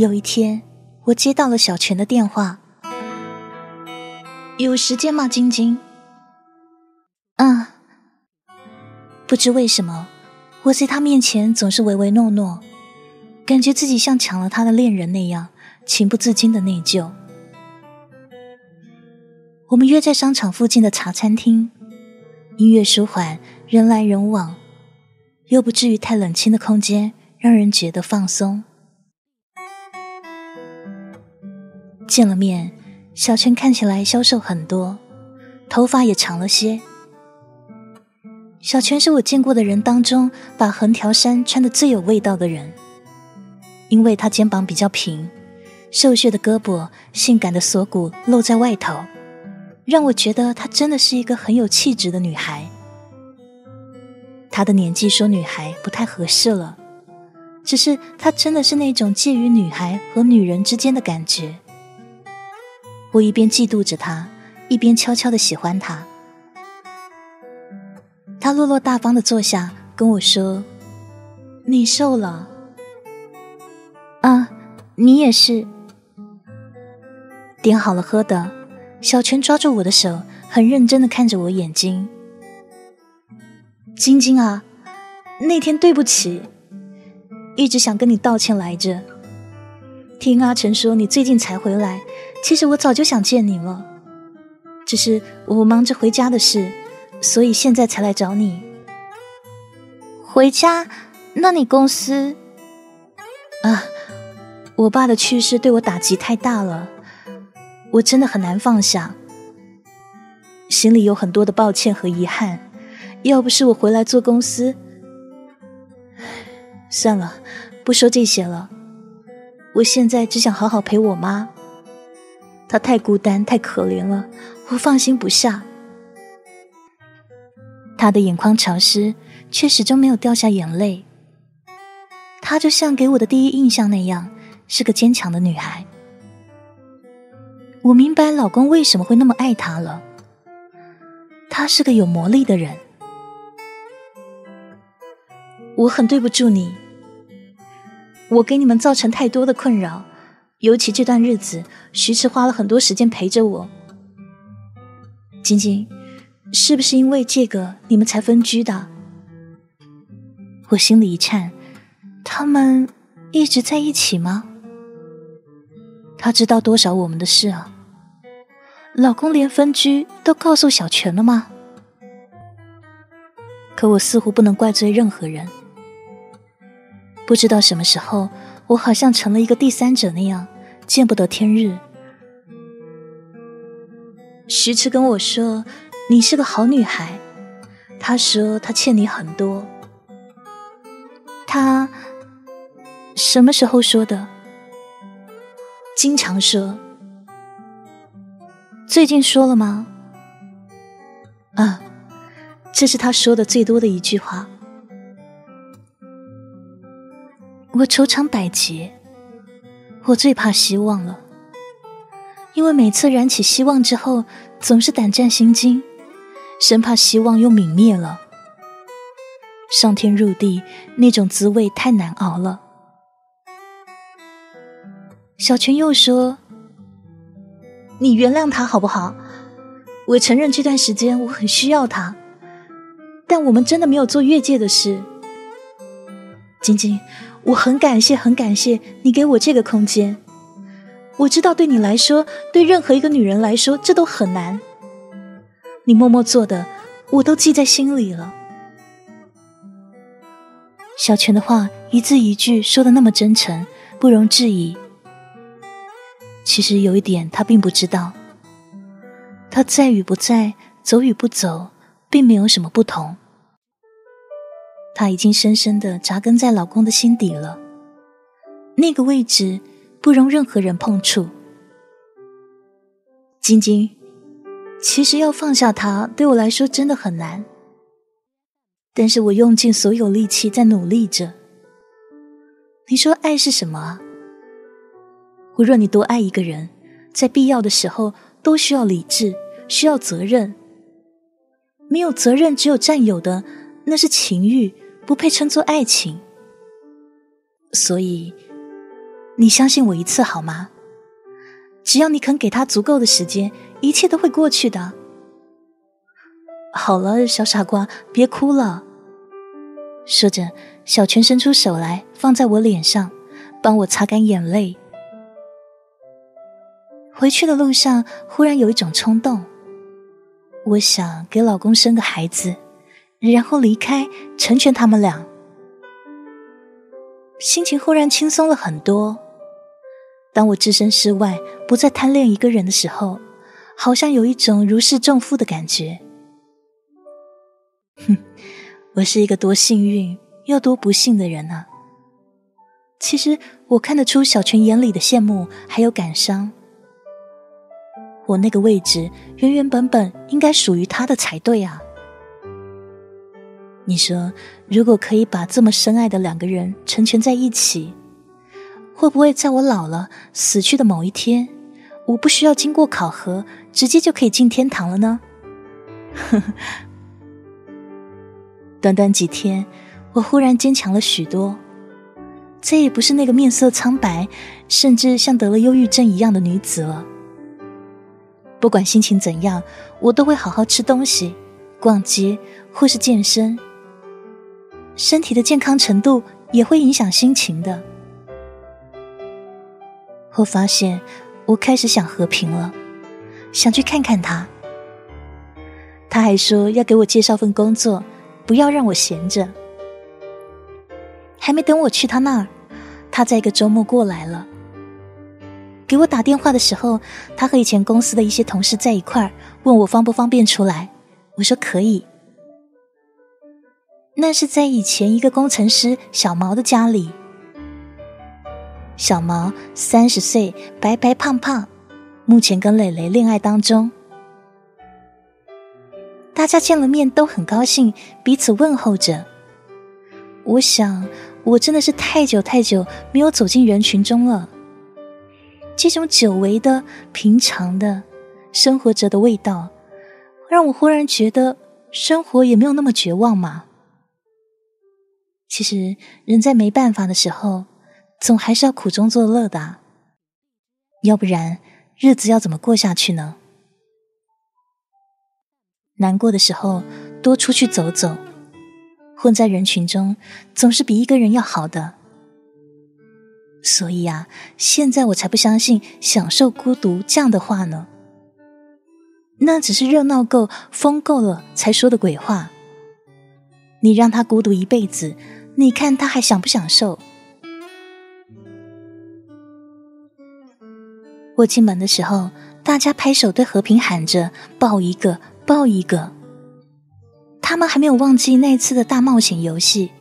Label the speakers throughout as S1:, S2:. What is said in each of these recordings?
S1: 有一天，我接到了小泉的电话。有时间吗，晶晶？嗯。不知为什么，我在他面前总是唯唯诺诺，感觉自己像抢了他的恋人那样，情不自禁的内疚。我们约在商场附近的茶餐厅，音乐舒缓，人来人往，又不至于太冷清的空间，让人觉得放松。见了面，小陈看起来消瘦很多，头发也长了些。小泉是我见过的人当中把横条衫穿得最有味道的人，因为他肩膀比较平，瘦削的胳膊、性感的锁骨露在外头。让我觉得她真的是一个很有气质的女孩。她的年纪说女孩不太合适了，只是她真的是那种介于女孩和女人之间的感觉。我一边嫉妒着他，一边悄悄的喜欢他。他落落大方的坐下，跟我说：“你瘦了。”啊，你也是。点好了喝的。小泉抓住我的手，很认真的看着我眼睛。晶晶啊，那天对不起，一直想跟你道歉来着。听阿成说你最近才回来，其实我早就想见你了，只是我忙着回家的事，所以现在才来找你。回家？那你公司？啊，我爸的去世对我打击太大了。我真的很难放下，心里有很多的抱歉和遗憾。要不是我回来做公司，算了，不说这些了。我现在只想好好陪我妈，她太孤单、太可怜了，我放心不下。她的眼眶潮湿，却始终没有掉下眼泪。她就像给我的第一印象那样，是个坚强的女孩。我明白老公为什么会那么爱她了。她是个有魔力的人。我很对不住你，我给你们造成太多的困扰，尤其这段日子，徐迟花了很多时间陪着我。晶晶，是不是因为这个你们才分居的？我心里一颤，他们一直在一起吗？他知道多少我们的事啊？老公连分居都告诉小泉了吗？可我似乎不能怪罪任何人。不知道什么时候，我好像成了一个第三者那样，见不得天日。徐迟跟我说：“你是个好女孩。”他说他欠你很多。他什么时候说的？经常说，最近说了吗？啊，这是他说的最多的一句话。我愁肠百结，我最怕希望了，因为每次燃起希望之后，总是胆战心惊，生怕希望又泯灭了。上天入地那种滋味太难熬了。小泉又说：“你原谅他好不好？我承认这段时间我很需要他，但我们真的没有做越界的事。晶晶，我很感谢，很感谢你给我这个空间。我知道对你来说，对任何一个女人来说，这都很难。你默默做的，我都记在心里了。”小泉的话一字一句说的那么真诚，不容置疑。其实有一点，他并不知道，他在与不在，走与不走，并没有什么不同。他已经深深的扎根在老公的心底了，那个位置不容任何人碰触。晶晶，其实要放下他，对我来说真的很难，但是我用尽所有力气在努力着。你说爱是什么啊？无论你多爱一个人，在必要的时候都需要理智，需要责任。没有责任，只有占有的，那是情欲，不配称作爱情。所以，你相信我一次好吗？只要你肯给他足够的时间，一切都会过去的。好了，小傻瓜，别哭了。说着，小泉伸出手来，放在我脸上，帮我擦干眼泪。回去的路上，忽然有一种冲动，我想给老公生个孩子，然后离开，成全他们俩。心情忽然轻松了很多。当我置身事外，不再贪恋一个人的时候，好像有一种如释重负的感觉。哼，我是一个多幸运又多不幸的人呢。其实我看得出小泉眼里的羡慕还有感伤。我那个位置原原本本应该属于他的才对啊。你说，如果可以把这么深爱的两个人成全在一起？会不会在我老了、死去的某一天，我不需要经过考核，直接就可以进天堂了呢？短短几天，我忽然坚强了许多，再也不是那个面色苍白，甚至像得了忧郁症一样的女子了。不管心情怎样，我都会好好吃东西、逛街或是健身。身体的健康程度也会影响心情的。我发现，我开始想和平了，想去看看他。他还说要给我介绍份工作，不要让我闲着。还没等我去他那儿，他在一个周末过来了。给我打电话的时候，他和以前公司的一些同事在一块儿，问我方不方便出来。我说可以。那是在以前一个工程师小毛的家里。小毛三十岁，白白胖胖，目前跟蕾蕾恋爱当中。大家见了面都很高兴，彼此问候着。我想，我真的是太久太久没有走进人群中了。这种久违的、平常的生活着的味道，让我忽然觉得生活也没有那么绝望嘛。其实，人在没办法的时候。总还是要苦中作乐的，要不然日子要怎么过下去呢？难过的时候多出去走走，混在人群中总是比一个人要好的。所以啊，现在我才不相信享受孤独这样的话呢。那只是热闹够、疯够了才说的鬼话。你让他孤独一辈子，你看他还享不享受？我进门的时候，大家拍手对和平喊着“抱一个，抱一个”。他们还没有忘记那次的大冒险游戏。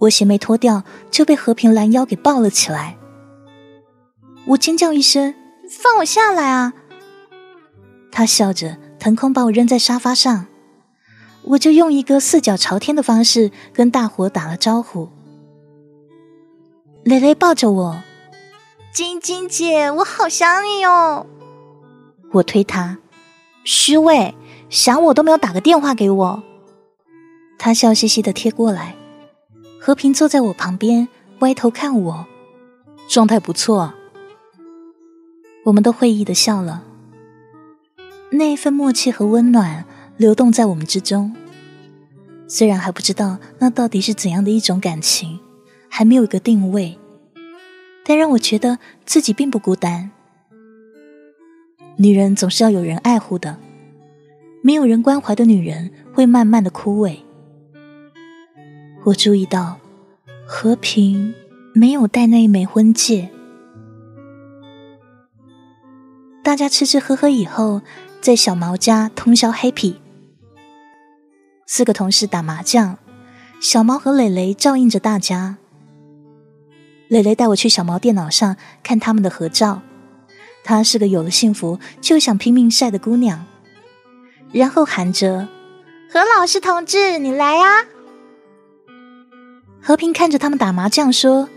S1: 我鞋没脱掉，就被和平拦腰给抱了起来。我尖叫一声：“放我下来啊！”他笑着腾空把我扔在沙发上，我就用一个四脚朝天的方式跟大伙打了招呼。蕾蕾抱着我。晶晶姐，我好想你哦！我推她，虚伪，想我都没有打个电话给我。他笑嘻嘻的贴过来，和平坐在我旁边，歪头看我，状态不错。我们都会意的笑了，那一份默契和温暖流动在我们之中。虽然还不知道那到底是怎样的一种感情，还没有一个定位。但让我觉得自己并不孤单。女人总是要有人爱护的，没有人关怀的女人会慢慢的枯萎。我注意到和平没有戴那一枚婚戒。大家吃吃喝喝以后，在小毛家通宵 happy。四个同事打麻将，小毛和磊磊照应着大家。磊磊带我去小毛电脑上看他们的合照，她是个有了幸福就想拼命晒的姑娘，然后喊着：“何老师同志，你来呀！”和平看着他们打麻将说：“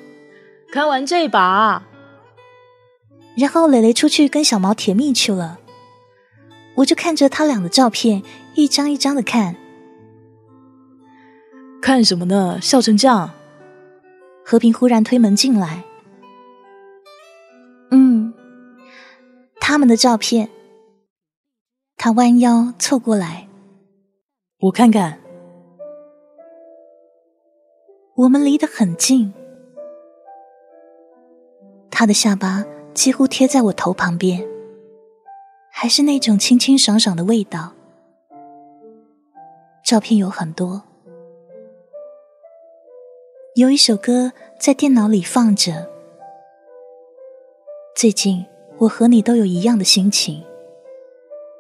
S2: 看完这把。”
S1: 然后磊磊出去跟小毛甜蜜去了，我就看着他俩的照片一张一张的看，
S2: 看什么呢？笑成这样。
S1: 和平忽然推门进来。嗯。他们的照片。他弯腰凑过来。
S2: 我看看。
S1: 我们离得很近。他的下巴几乎贴在我头旁边。还是那种清清爽爽的味道。照片有很多。有一首歌在电脑里放着。最近我和你都有一样的心情。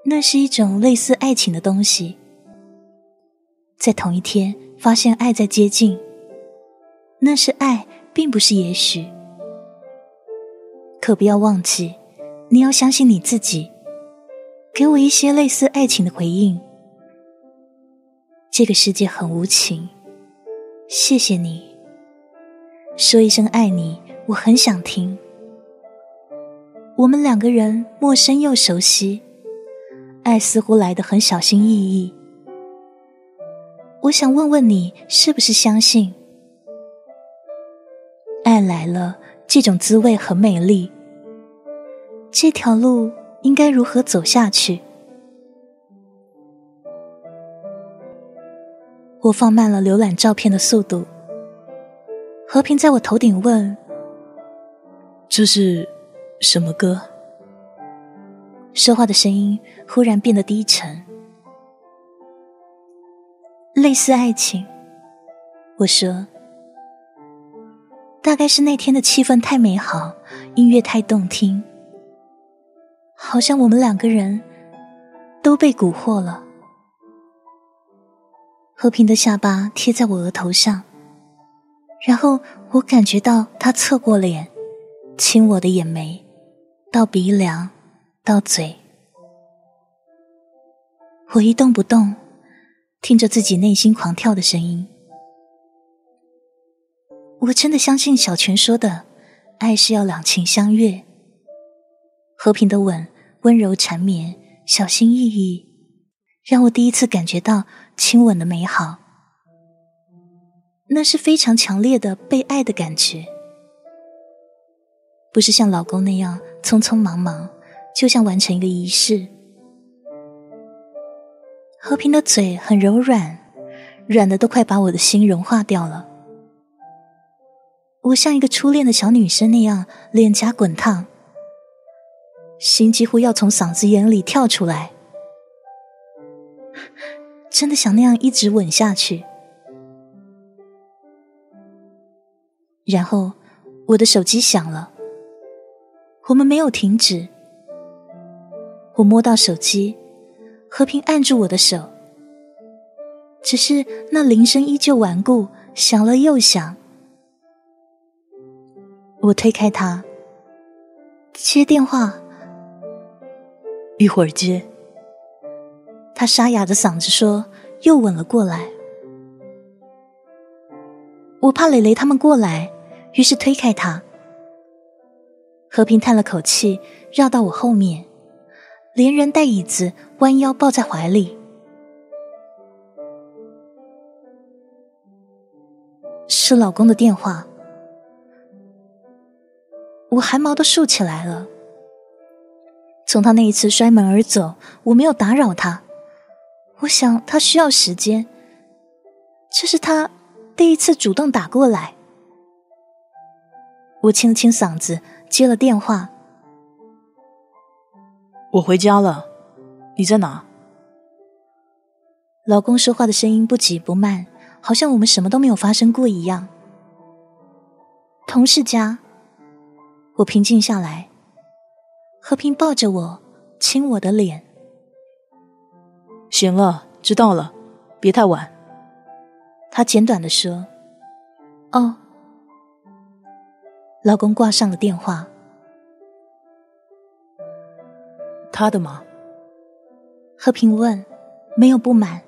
S1: 那是一种类似爱情的东西，在同一天发现爱在接近，那是爱，并不是也许。可不要忘记，你要相信你自己，给我一些类似爱情的回应。这个世界很无情，谢谢你，说一声爱你，我很想听。我们两个人陌生又熟悉。爱似乎来得很小心翼翼。我想问问你，是不是相信，爱来了，这种滋味很美丽。这条路应该如何走下去？我放慢了浏览照片的速度。和平在我头顶问：“
S2: 这是什么歌？”
S1: 说话的声音忽然变得低沉，类似爱情。我说，大概是那天的气氛太美好，音乐太动听，好像我们两个人都被蛊惑了。和平的下巴贴在我额头上，然后我感觉到他侧过脸，亲我的眼眉，到鼻梁。到嘴，我一动不动，听着自己内心狂跳的声音。我真的相信小泉说的，爱是要两情相悦。和平的吻，温柔缠绵，小心翼翼，让我第一次感觉到亲吻的美好。那是非常强烈的被爱的感觉，不是像老公那样匆匆忙忙。就像完成一个仪式。和平的嘴很柔软，软的都快把我的心融化掉了。我像一个初恋的小女生那样，脸颊滚烫，心几乎要从嗓子眼里跳出来，真的想那样一直吻下去。然后我的手机响了，我们没有停止。我摸到手机，和平按住我的手，只是那铃声依旧顽固，响了又响。我推开他，接电话，
S2: 一会儿接。
S1: 他沙哑的嗓子说，又吻了过来。我怕磊磊他们过来，于是推开他。和平叹了口气，绕到我后面。连人带椅子，弯腰抱在怀里。是老公的电话，我汗毛都竖起来了。从他那一次摔门而走，我没有打扰他。我想他需要时间。这是他第一次主动打过来。我清了清嗓子，接了电话。
S2: 我回家了，你在哪？
S1: 老公说话的声音不急不慢，好像我们什么都没有发生过一样。同事家，我平静下来，和平抱着我，亲我的脸。
S2: 行了，知道了，别太晚。
S1: 他简短的说：“哦。”老公挂上了电话。
S2: 他的吗？
S1: 和平问，没有不满。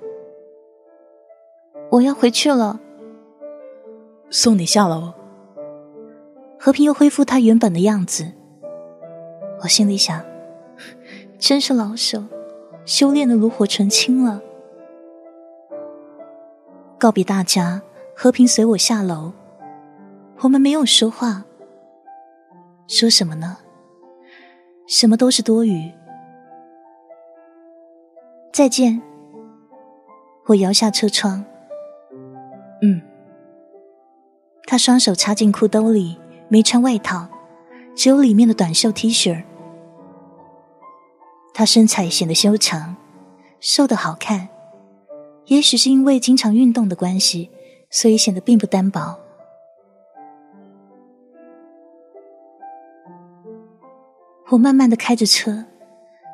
S1: 我要回去了。
S2: 送你下楼。
S1: 和平又恢复他原本的样子。我心里想，真是老手，修炼的炉火纯青了。告别大家，和平随我下楼。我们没有说话。说什么呢？什么都是多余。再见。我摇下车窗。
S2: 嗯。
S1: 他双手插进裤兜里，没穿外套，只有里面的短袖 T 恤。他身材显得修长，瘦的好看。也许是因为经常运动的关系，所以显得并不单薄。我慢慢的开着车，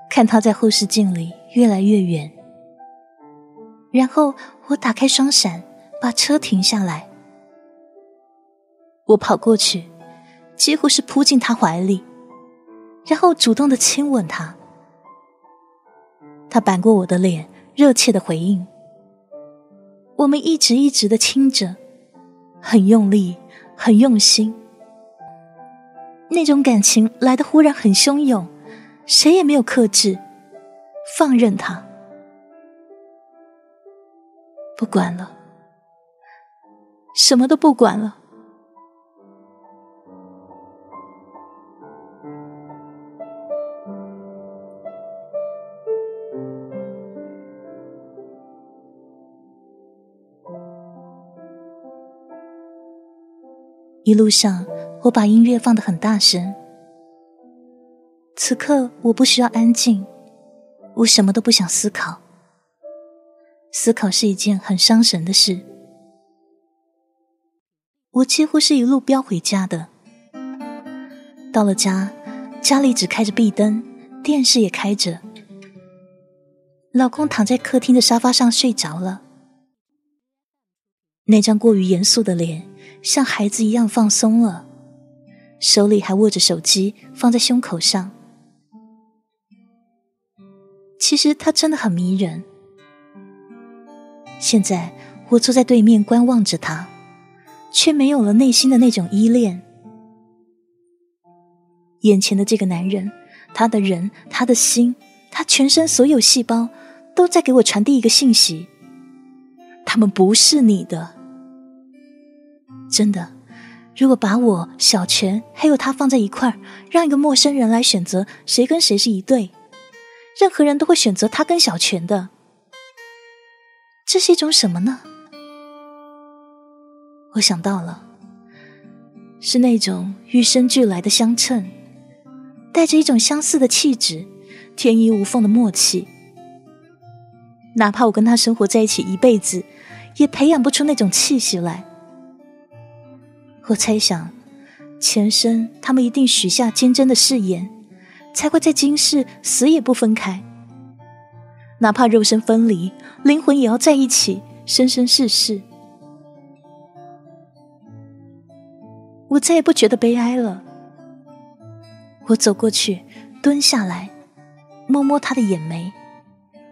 S1: 看他在后视镜里越来越远。然后我打开双闪，把车停下来。我跑过去，几乎是扑进他怀里，然后主动的亲吻他。他扳过我的脸，热切的回应。我们一直一直的亲着，很用力，很用心。那种感情来的忽然很汹涌，谁也没有克制，放任他。不管了，什么都不管了。一路上，我把音乐放得很大声。此刻，我不需要安静，我什么都不想思考。思考是一件很伤神的事。我几乎是一路飙回家的。到了家，家里只开着壁灯，电视也开着。老公躺在客厅的沙发上睡着了，那张过于严肃的脸。像孩子一样放松了，手里还握着手机，放在胸口上。其实他真的很迷人。现在我坐在对面观望着他，却没有了内心的那种依恋。眼前的这个男人，他的人，他的心，他全身所有细胞，都在给我传递一个信息：他们不是你的。真的，如果把我小泉还有他放在一块儿，让一个陌生人来选择谁跟谁是一对，任何人都会选择他跟小泉的。这是一种什么呢？我想到了，是那种与生俱来的相称，带着一种相似的气质，天衣无缝的默契。哪怕我跟他生活在一起一辈子，也培养不出那种气息来。我猜想，前生他们一定许下坚贞的誓言，才会在今世死也不分开。哪怕肉身分离，灵魂也要在一起，生生世世。我再也不觉得悲哀了。我走过去，蹲下来，摸摸他的眼眉，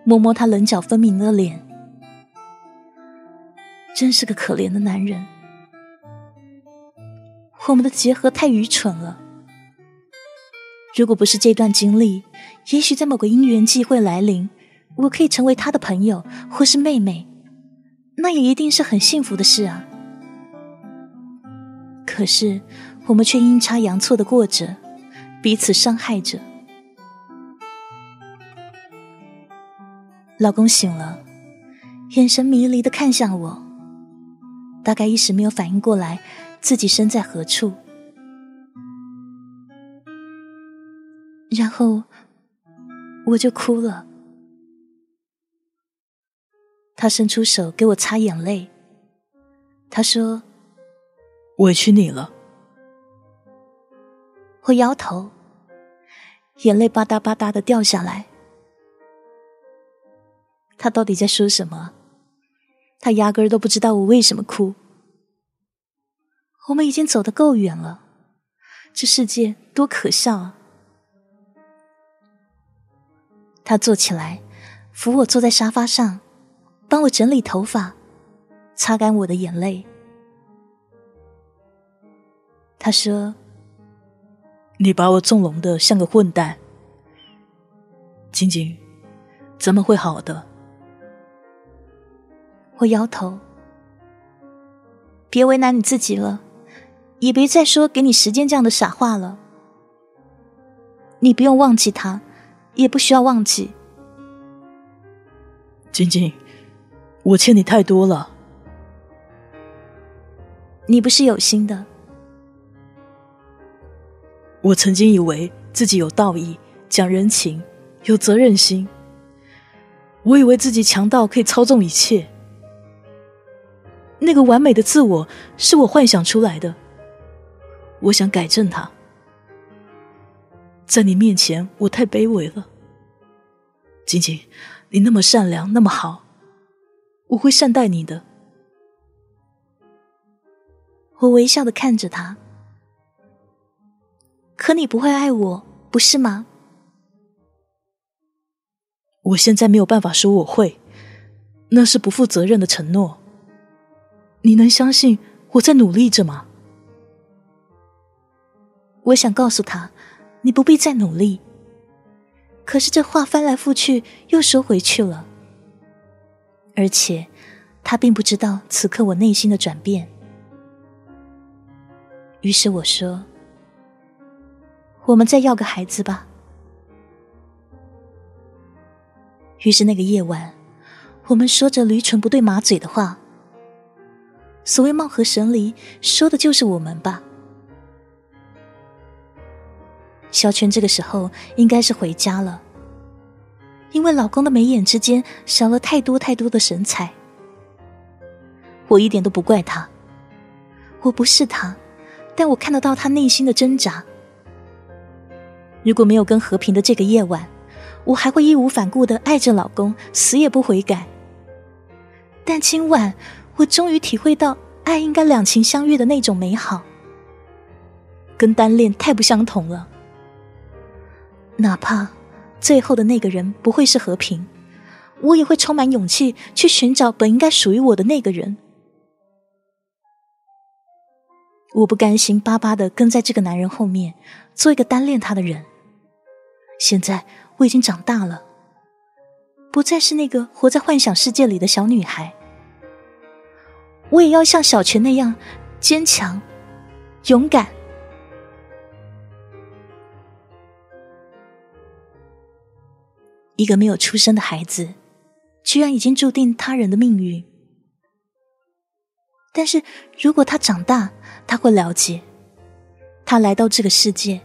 S1: 摸摸他棱角分明的脸，真是个可怜的男人。我们的结合太愚蠢了。如果不是这段经历，也许在某个因缘际会来临，我可以成为他的朋友或是妹妹，那也一定是很幸福的事啊。可是我们却阴差阳错的过着，彼此伤害着。老公醒了，眼神迷离的看向我，大概一时没有反应过来。自己身在何处？然后我就哭了。他伸出手给我擦眼泪。他说：“
S2: 委屈你了。”
S1: 我摇头，眼泪吧嗒吧嗒的掉下来。他到底在说什么？他压根儿都不知道我为什么哭。我们已经走得够远了，这世界多可笑啊！他坐起来，扶我坐在沙发上，帮我整理头发，擦干我的眼泪。他说：“
S2: 你把我纵容的像个混蛋，晶晶，咱们会好的。”
S1: 我摇头，别为难你自己了。也别再说给你时间这样的傻话了。你不用忘记他，也不需要忘记。
S2: 晶晶，我欠你太多了。
S1: 你不是有心的。
S2: 我曾经以为自己有道义、讲人情、有责任心。我以为自己强到可以操纵一切。那个完美的自我是我幻想出来的。我想改正它。在你面前，我太卑微了。晶晶，你那么善良，那么好，我会善待你的。
S1: 我微笑的看着他。可你不会爱我，不是吗？
S2: 我现在没有办法说我会，那是不负责任的承诺。你能相信我在努力着吗？
S1: 我想告诉他，你不必再努力。可是这话翻来覆去又收回去了，而且他并不知道此刻我内心的转变。于是我说：“我们再要个孩子吧。”于是那个夜晚，我们说着驴唇不对马嘴的话。所谓貌合神离，说的就是我们吧。小泉这个时候应该是回家了，因为老公的眉眼之间少了太多太多的神采。我一点都不怪他，我不是他，但我看得到他内心的挣扎。如果没有跟和平的这个夜晚，我还会义无反顾的爱着老公，死也不悔改。但今晚，我终于体会到爱应该两情相悦的那种美好，跟单恋太不相同了。哪怕最后的那个人不会是和平，我也会充满勇气去寻找本应该属于我的那个人。我不甘心巴巴的跟在这个男人后面，做一个单恋他的人。现在。我已经长大了，不再是那个活在幻想世界里的小女孩。我也要像小泉那样坚强、勇敢。一个没有出生的孩子，居然已经注定他人的命运。但是如果他长大，他会了解，他来到这个世界。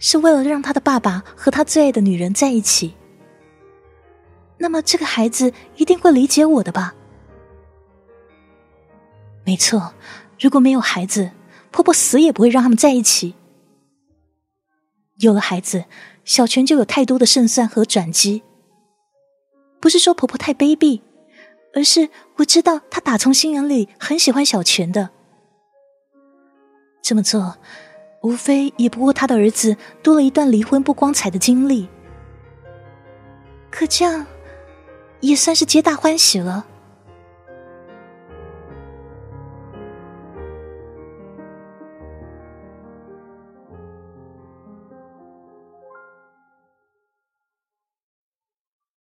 S1: 是为了让他的爸爸和他最爱的女人在一起。那么这个孩子一定会理解我的吧？没错，如果没有孩子，婆婆死也不会让他们在一起。有了孩子，小泉就有太多的胜算和转机。不是说婆婆太卑鄙，而是我知道她打从心眼里很喜欢小泉的。这么做。无非也不过她的儿子多了一段离婚不光彩的经历，可这样也算是皆大欢喜了。